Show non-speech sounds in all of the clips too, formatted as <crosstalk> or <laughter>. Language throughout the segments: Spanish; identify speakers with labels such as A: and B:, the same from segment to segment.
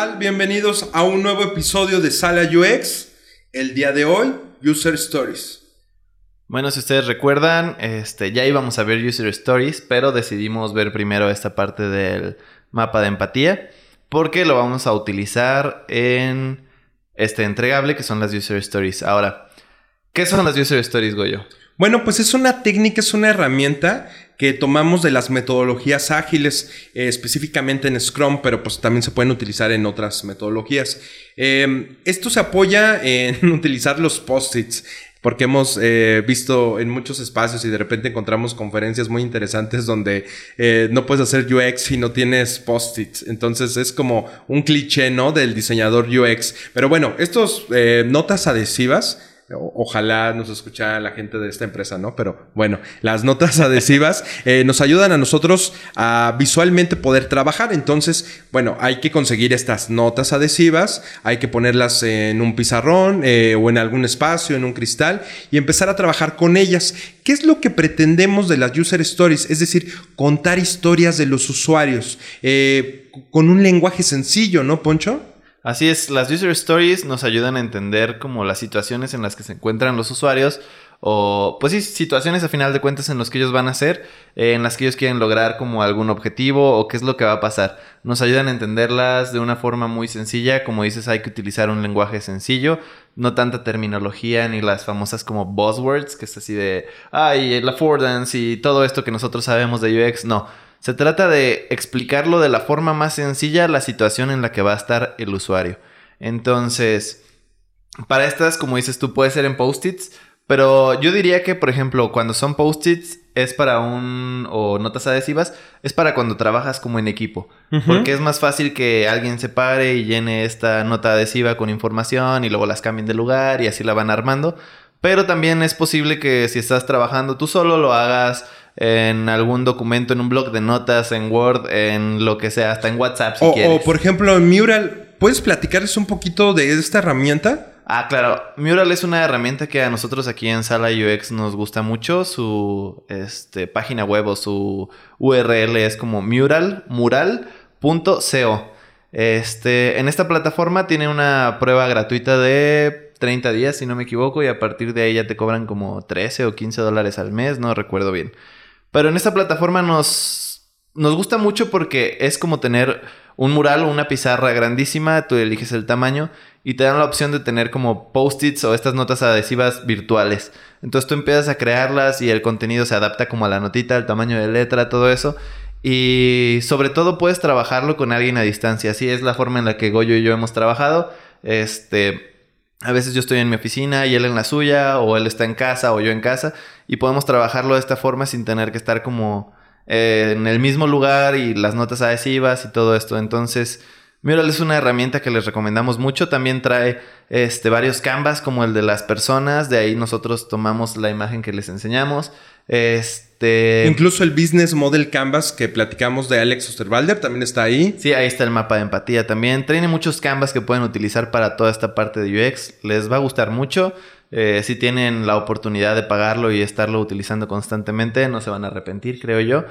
A: ¿Qué tal? Bienvenidos a un nuevo episodio de Sala UX. El día de hoy, User Stories.
B: Bueno, si ustedes recuerdan, este, ya íbamos a ver User Stories, pero decidimos ver primero esta parte del mapa de empatía, porque lo vamos a utilizar en este entregable que son las User Stories. Ahora, ¿qué son las User Stories, Goyo?
A: Bueno, pues es una técnica, es una herramienta que tomamos de las metodologías ágiles, eh, específicamente en Scrum, pero pues también se pueden utilizar en otras metodologías. Em, esto se apoya en <laughs> utilizar los post-its porque hemos eh, visto en muchos espacios y de repente encontramos conferencias muy interesantes donde eh, no puedes hacer UX si no tienes post-its. Entonces es como un cliché, ¿no? Del diseñador UX. Pero bueno, estos notas adhesivas Ojalá nos escuchara la gente de esta empresa, ¿no? Pero bueno, las notas <laughs> adhesivas eh, nos ayudan a nosotros a visualmente poder trabajar. Entonces, bueno, hay que conseguir estas notas adhesivas, hay que ponerlas en un pizarrón eh, o en algún espacio, en un cristal y empezar a trabajar con ellas. ¿Qué es lo que pretendemos de las user stories? Es decir, contar historias de los usuarios eh, con un lenguaje sencillo, ¿no, Poncho?
B: Así es, las user stories nos ayudan a entender como las situaciones en las que se encuentran los usuarios o pues sí, situaciones a final de cuentas en las que ellos van a ser, eh, en las que ellos quieren lograr como algún objetivo o qué es lo que va a pasar. Nos ayudan a entenderlas de una forma muy sencilla, como dices, hay que utilizar un lenguaje sencillo, no tanta terminología ni las famosas como buzzwords, que es así de, ay, el affordance y todo esto que nosotros sabemos de UX, no se trata de explicarlo de la forma más sencilla la situación en la que va a estar el usuario. Entonces, para estas, como dices tú, puede ser en post-its, pero yo diría que, por ejemplo, cuando son post-its es para un o notas adhesivas es para cuando trabajas como en equipo, porque es más fácil que alguien se pare y llene esta nota adhesiva con información y luego las cambien de lugar y así la van armando. Pero también es posible que si estás trabajando tú solo lo hagas en algún documento, en un blog de notas, en Word, en lo que sea, hasta en WhatsApp si
A: o,
B: quieres.
A: O por ejemplo, en Mural, ¿puedes platicarles un poquito de esta herramienta?
B: Ah, claro. Mural es una herramienta que a nosotros aquí en Sala UX nos gusta mucho. Su este, página web o su URL es como mural, mural.co. Este, en esta plataforma tiene una prueba gratuita de 30 días, si no me equivoco, y a partir de ahí ya te cobran como 13 o 15 dólares al mes, no recuerdo bien. Pero en esta plataforma nos, nos gusta mucho porque es como tener un mural o una pizarra grandísima, tú eliges el tamaño y te dan la opción de tener como post-its o estas notas adhesivas virtuales. Entonces tú empiezas a crearlas y el contenido se adapta como a la notita, el tamaño de letra, todo eso. Y sobre todo puedes trabajarlo con alguien a distancia. Así es la forma en la que Goyo y yo hemos trabajado. Este, a veces yo estoy en mi oficina y él en la suya, o él está en casa o yo en casa, y podemos trabajarlo de esta forma sin tener que estar como eh, en el mismo lugar y las notas adhesivas y todo esto. Entonces, Mural es una herramienta que les recomendamos mucho. También trae este, varios canvas como el de las personas. De ahí nosotros tomamos la imagen que les enseñamos.
A: Incluso el Business Model Canvas que platicamos de Alex Osterwalder también está ahí.
B: Sí, ahí está el mapa de empatía también. Tiene muchos canvas que pueden utilizar para toda esta parte de UX. Les va a gustar mucho. Eh, si tienen la oportunidad de pagarlo y estarlo utilizando constantemente, no se van a arrepentir, creo yo.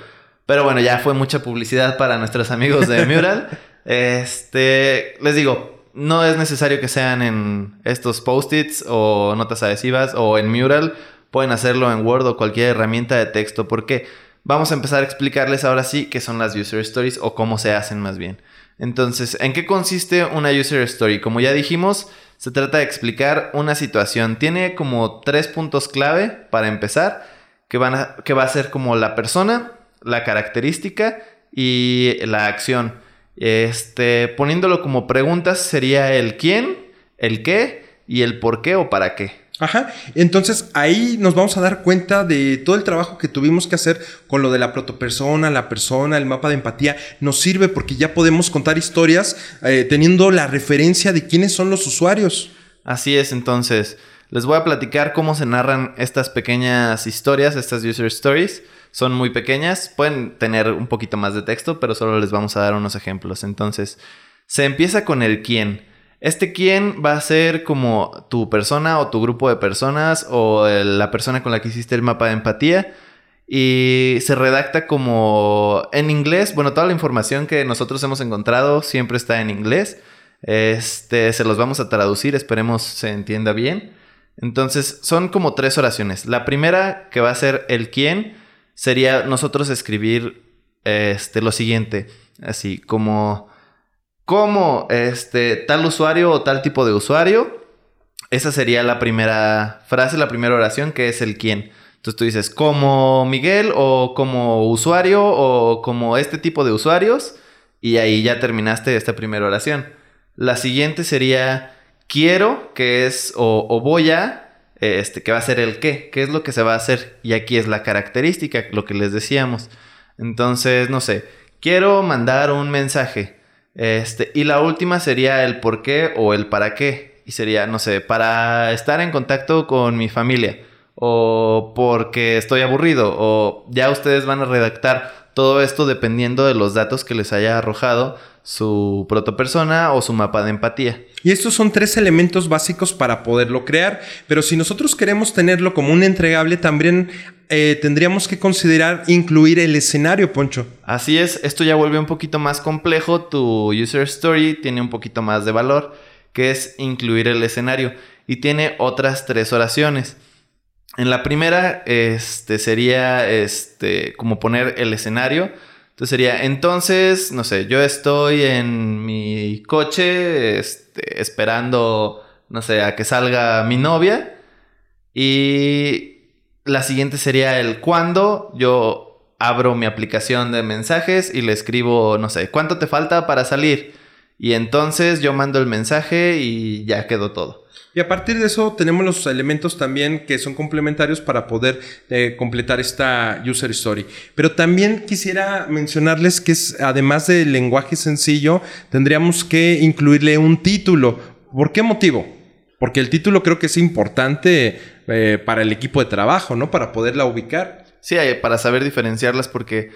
B: Pero bueno, ya fue mucha publicidad para nuestros amigos de <laughs> Mural. este, les digo, no es necesario que sean en estos post-its o notas adhesivas o en Mural Pueden hacerlo en Word o cualquier herramienta de texto porque vamos a empezar a explicarles ahora sí qué son las user stories o cómo se hacen más bien. Entonces, ¿en qué consiste una user story? Como ya dijimos, se trata de explicar una situación. Tiene como tres puntos clave para empezar, que, van que va a ser como la persona, la característica y la acción. Este, poniéndolo como preguntas sería el quién, el qué y el por qué o para qué.
A: Ajá, entonces ahí nos vamos a dar cuenta de todo el trabajo que tuvimos que hacer con lo de la protopersona, la persona, el mapa de empatía. Nos sirve porque ya podemos contar historias eh, teniendo la referencia de quiénes son los usuarios.
B: Así es, entonces les voy a platicar cómo se narran estas pequeñas historias, estas user stories. Son muy pequeñas, pueden tener un poquito más de texto, pero solo les vamos a dar unos ejemplos. Entonces, se empieza con el quién. Este quién va a ser como tu persona o tu grupo de personas o la persona con la que hiciste el mapa de empatía. y se redacta como en inglés. Bueno, toda la información que nosotros hemos encontrado siempre está en inglés. Este, se los vamos a traducir, esperemos se entienda bien. Entonces, son como tres oraciones. La primera, que va a ser el quién, sería nosotros escribir este, lo siguiente, así como, como este, tal usuario o tal tipo de usuario. Esa sería la primera frase, la primera oración, que es el quién. Entonces tú dices, como Miguel o como usuario o como este tipo de usuarios. Y ahí ya terminaste esta primera oración. La siguiente sería quiero, que es, o, voy a, este, que va a ser el qué, qué es lo que se va a hacer. Y aquí es la característica, lo que les decíamos. Entonces, no sé, quiero mandar un mensaje. Este, y la última sería el por qué o el para qué. Y sería, no sé, para estar en contacto con mi familia. O porque estoy aburrido. O ya ustedes van a redactar todo esto dependiendo de los datos que les haya arrojado su protopersona o su mapa de empatía.
A: Y estos son tres elementos básicos para poderlo crear, pero si nosotros queremos tenerlo como un entregable, también eh, tendríamos que considerar incluir el escenario, Poncho.
B: Así es, esto ya vuelve un poquito más complejo, tu user story tiene un poquito más de valor, que es incluir el escenario, y tiene otras tres oraciones. En la primera, este sería este, como poner el escenario, entonces sería, entonces, no sé, yo estoy en mi coche este, esperando, no sé, a que salga mi novia. Y la siguiente sería el cuándo yo abro mi aplicación de mensajes y le escribo, no sé, ¿cuánto te falta para salir? Y entonces yo mando el mensaje y ya quedó todo.
A: Y a partir de eso tenemos los elementos también que son complementarios para poder eh, completar esta user story. Pero también quisiera mencionarles que es, además del lenguaje sencillo, tendríamos que incluirle un título. ¿Por qué motivo? Porque el título creo que es importante eh, para el equipo de trabajo, ¿no? Para poderla ubicar.
B: Sí, para saber diferenciarlas porque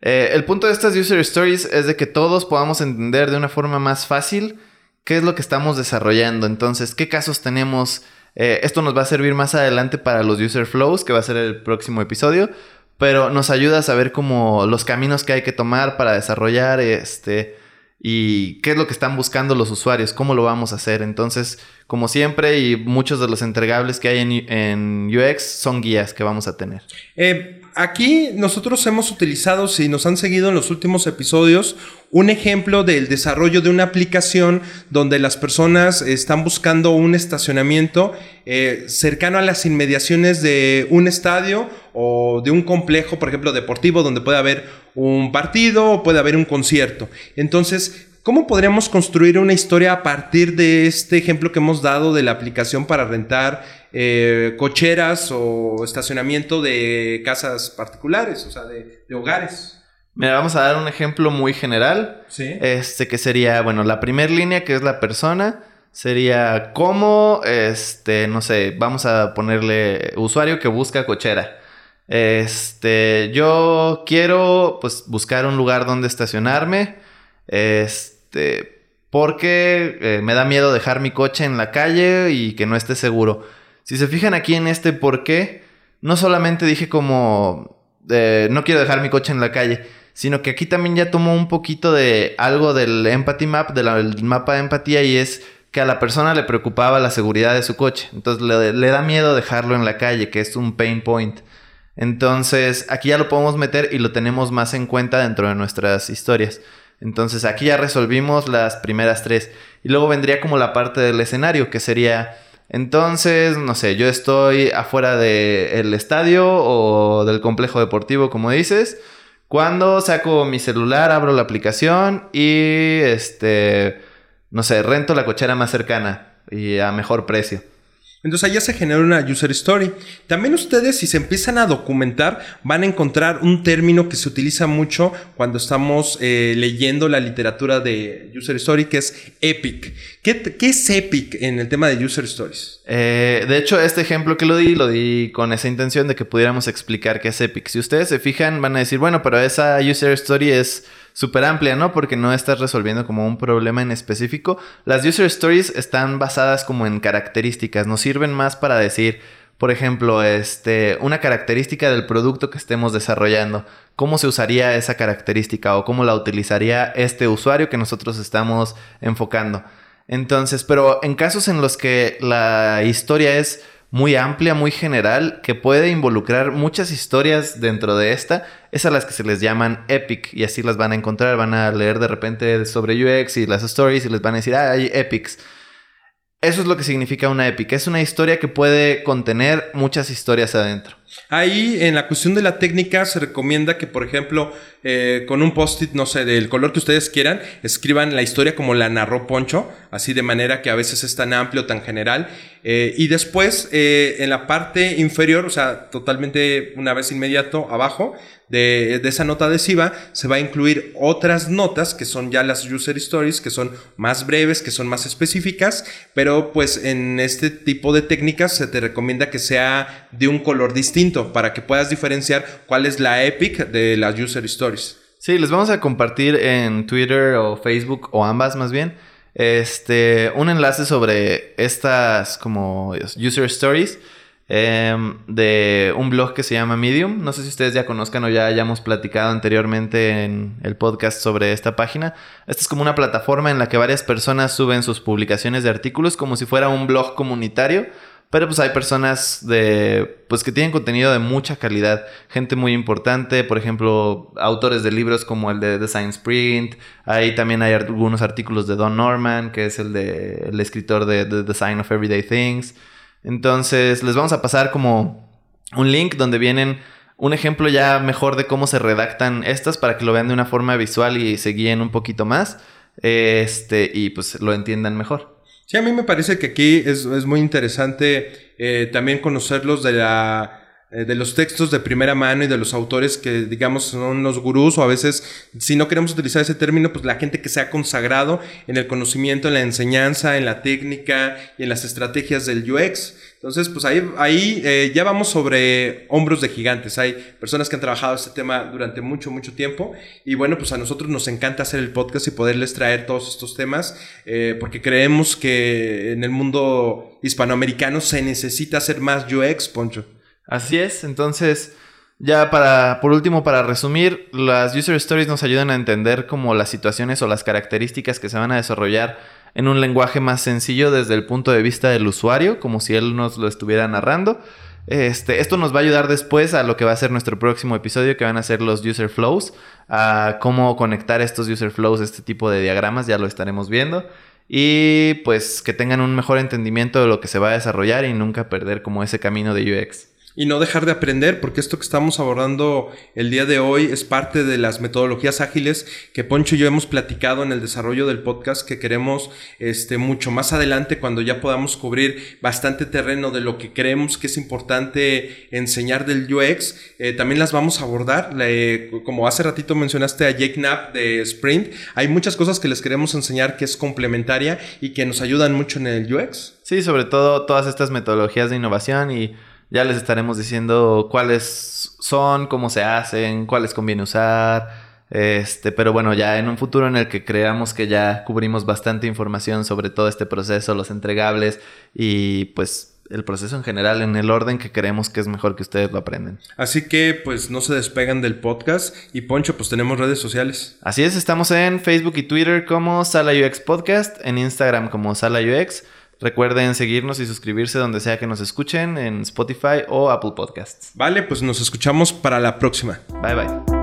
B: eh, el punto de estas user stories es de que todos podamos entender de una forma más fácil qué es lo que estamos desarrollando. Entonces, qué casos tenemos. Eh, esto nos va a servir más adelante para los user flows, que va a ser el próximo episodio. Pero nos ayuda a saber cómo los caminos que hay que tomar para desarrollar este. Y qué es lo que están buscando los usuarios, cómo lo vamos a hacer. Entonces, como siempre, y muchos de los entregables que hay en, UX son guías que vamos a tener.
A: Eh, aquí nosotros hemos utilizado, si nos han seguido en los últimos episodios, un ejemplo del desarrollo de una aplicación donde las personas están buscando un estacionamiento eh, cercano a las inmediaciones de un estadio o de un complejo, por ejemplo, deportivo, donde puede haber un partido o puede haber un concierto. Entonces, ¿Cómo podríamos construir una historia a partir de este ejemplo que hemos dado de la aplicación para rentar eh, cocheras o estacionamiento de casas particulares, o sea, de, hogares?
B: Mira, vamos a dar un ejemplo muy general.
A: Sí.
B: Este que sería, bueno, la primera línea que es la persona sería cómo, este, no sé, vamos a ponerle usuario que busca cochera. Este, yo quiero, pues, buscar un lugar donde estacionarme. Este este, porque eh, me da miedo dejar mi coche en la calle y que no esté seguro. Si se fijan aquí en este por qué, no solamente dije como eh, no quiero dejar mi coche en la calle, sino que aquí también ya tomó un poquito de algo del empathy map, del mapa de empatía y es que a la persona le preocupaba la seguridad de su coche. Entonces le, le da miedo dejarlo en la calle, que es un pain point. Entonces aquí ya lo podemos meter y lo tenemos más en cuenta dentro de nuestras historias. Entonces aquí ya resolvimos las primeras tres. Y luego vendría como la parte del escenario, que sería, entonces, no sé, yo estoy afuera del estadio o del complejo deportivo, como dices. Cuando saco mi celular, abro la aplicación y, este, no sé, rento la cochera más cercana y a mejor precio.
A: Entonces allá se genera una user story. También ustedes si se empiezan a documentar van a encontrar un término que se utiliza mucho cuando estamos eh, leyendo la literatura de user story que es epic. ¿Qué, es epic en el tema de user stories?
B: Eh, de hecho este ejemplo que lo di lo di con esa intención de que pudiéramos explicar qué es epic. Si ustedes se fijan van a decir bueno pero esa user story es súper amplia, ¿no? Porque no estás resolviendo como un problema en específico. Las user stories están basadas como en características, nos sirven más para decir, por ejemplo, este, una característica del producto que estemos desarrollando. ¿Cómo se usaría esa característica o cómo la utilizaría este usuario que nosotros estamos enfocando? Entonces, pero en casos en los que la historia es muy amplia, muy general, que puede involucrar muchas historias dentro de esta, es a las que se les llaman epic y así las van a encontrar, van a leer de repente sobre UX y las stories y les van a decir, ah, hay epics. Eso es lo que significa una epic. Es una historia que puede contener muchas historias adentro.
A: Ahí, en la cuestión de la técnica, se recomienda que, por ejemplo, eh, con un post-it, no sé, del color que ustedes quieran, escriban la historia como la narró Poncho, así de manera que a veces es tan amplio, tan general. Eh, y después, eh, en la parte inferior, o sea, totalmente una vez inmediato abajo, de, esa nota adhesiva se va a incluir otras notas que son ya las user stories, que son más breves, que son más específicas, pero pues en este tipo de técnicas se te recomienda que sea de un color distinto para que puedas diferenciar cuál es la epic de las user stories.
B: Sí, les vamos a compartir en Twitter o Facebook o ambas más bien. Este, un enlace sobre estas como user stories Em, de un blog que se llama Medium. No sé si ustedes ya conozcan o ya hayamos platicado anteriormente en el podcast sobre esta página. Esta es como una plataforma en la que varias personas suben sus publicaciones de artículos como si fuera un blog comunitario. Pero pues hay personas de pues que tienen contenido de mucha calidad, gente muy importante, por ejemplo, autores de libros como el de Design Sprint, ahí también hay algunos artículos de Don Norman, que es el de el escritor de The Design of Everyday Things. Entonces, les vamos a pasar como un link donde vienen un ejemplo ya mejor de cómo se redactan estas para que lo vean de una forma visual y se guíen un poquito más. Este, y pues lo entiendan mejor.
A: Sí, a mí me parece que aquí es, muy interesante eh, también conocerlos de la eh, de los textos de primera mano y de los autores que digamos son los gurús o a veces si no queremos utilizar ese término pues la gente que se ha consagrado en el conocimiento, en la enseñanza, en la técnica y en las estrategias del UX. Entonces pues ahí, ahí eh, ya vamos sobre hombros de gigantes. Hay personas que han trabajado este tema durante mucho, mucho tiempo y bueno pues a nosotros nos encanta hacer el podcast y poderles traer todos estos temas eh, porque creemos que en el mundo hispanoamericano se necesita hacer más UX, Poncho.
B: Así es, entonces ya para, por último, para resumir, las user stories nos ayudan a entender como las situaciones o las características que se van a desarrollar en un lenguaje más sencillo desde el punto de vista del usuario, como si él nos lo estuviera narrando. Este, esto nos va a ayudar después a lo que va a ser nuestro próximo episodio, que van a ser los user flows, a cómo conectar estos user flows, este tipo de diagramas, ya lo estaremos viendo. Y pues que tengan un mejor entendimiento de lo que se va a desarrollar y nunca perder como ese camino de UX
A: y no dejar de aprender, porque esto que estamos abordando el día de hoy es parte de las metodologías ágiles que Poncho y yo hemos platicado en el desarrollo del podcast que queremos este, mucho más adelante cuando ya podamos cubrir bastante terreno de lo que creemos que es importante enseñar del UX. Eh, también las vamos a abordar, como hace ratito mencionaste a Jake Knapp de Sprint, hay muchas cosas que les queremos enseñar que es complementaria y que nos ayudan mucho en el UX.
B: Sí, sobre todo todas estas metodologías de innovación y ya les estaremos diciendo cuáles son, cómo se hacen, cuáles conviene usar. Este, pero bueno, ya en un futuro en el que creamos que ya cubrimos bastante información sobre todo este proceso, los entregables y pues el proceso en general en el orden que creemos que es mejor que ustedes lo aprenden.
A: Así que pues no se despegan del podcast y Poncho pues tenemos redes sociales.
B: Así es, estamos en Facebook y Twitter como Sala UX Podcast, en Instagram como Sala UX. Recuerden seguirnos y suscribirse donde sea que nos escuchen en Spotify o Apple Podcasts.
A: Vale, pues nos escuchamos para la próxima.
B: Bye bye.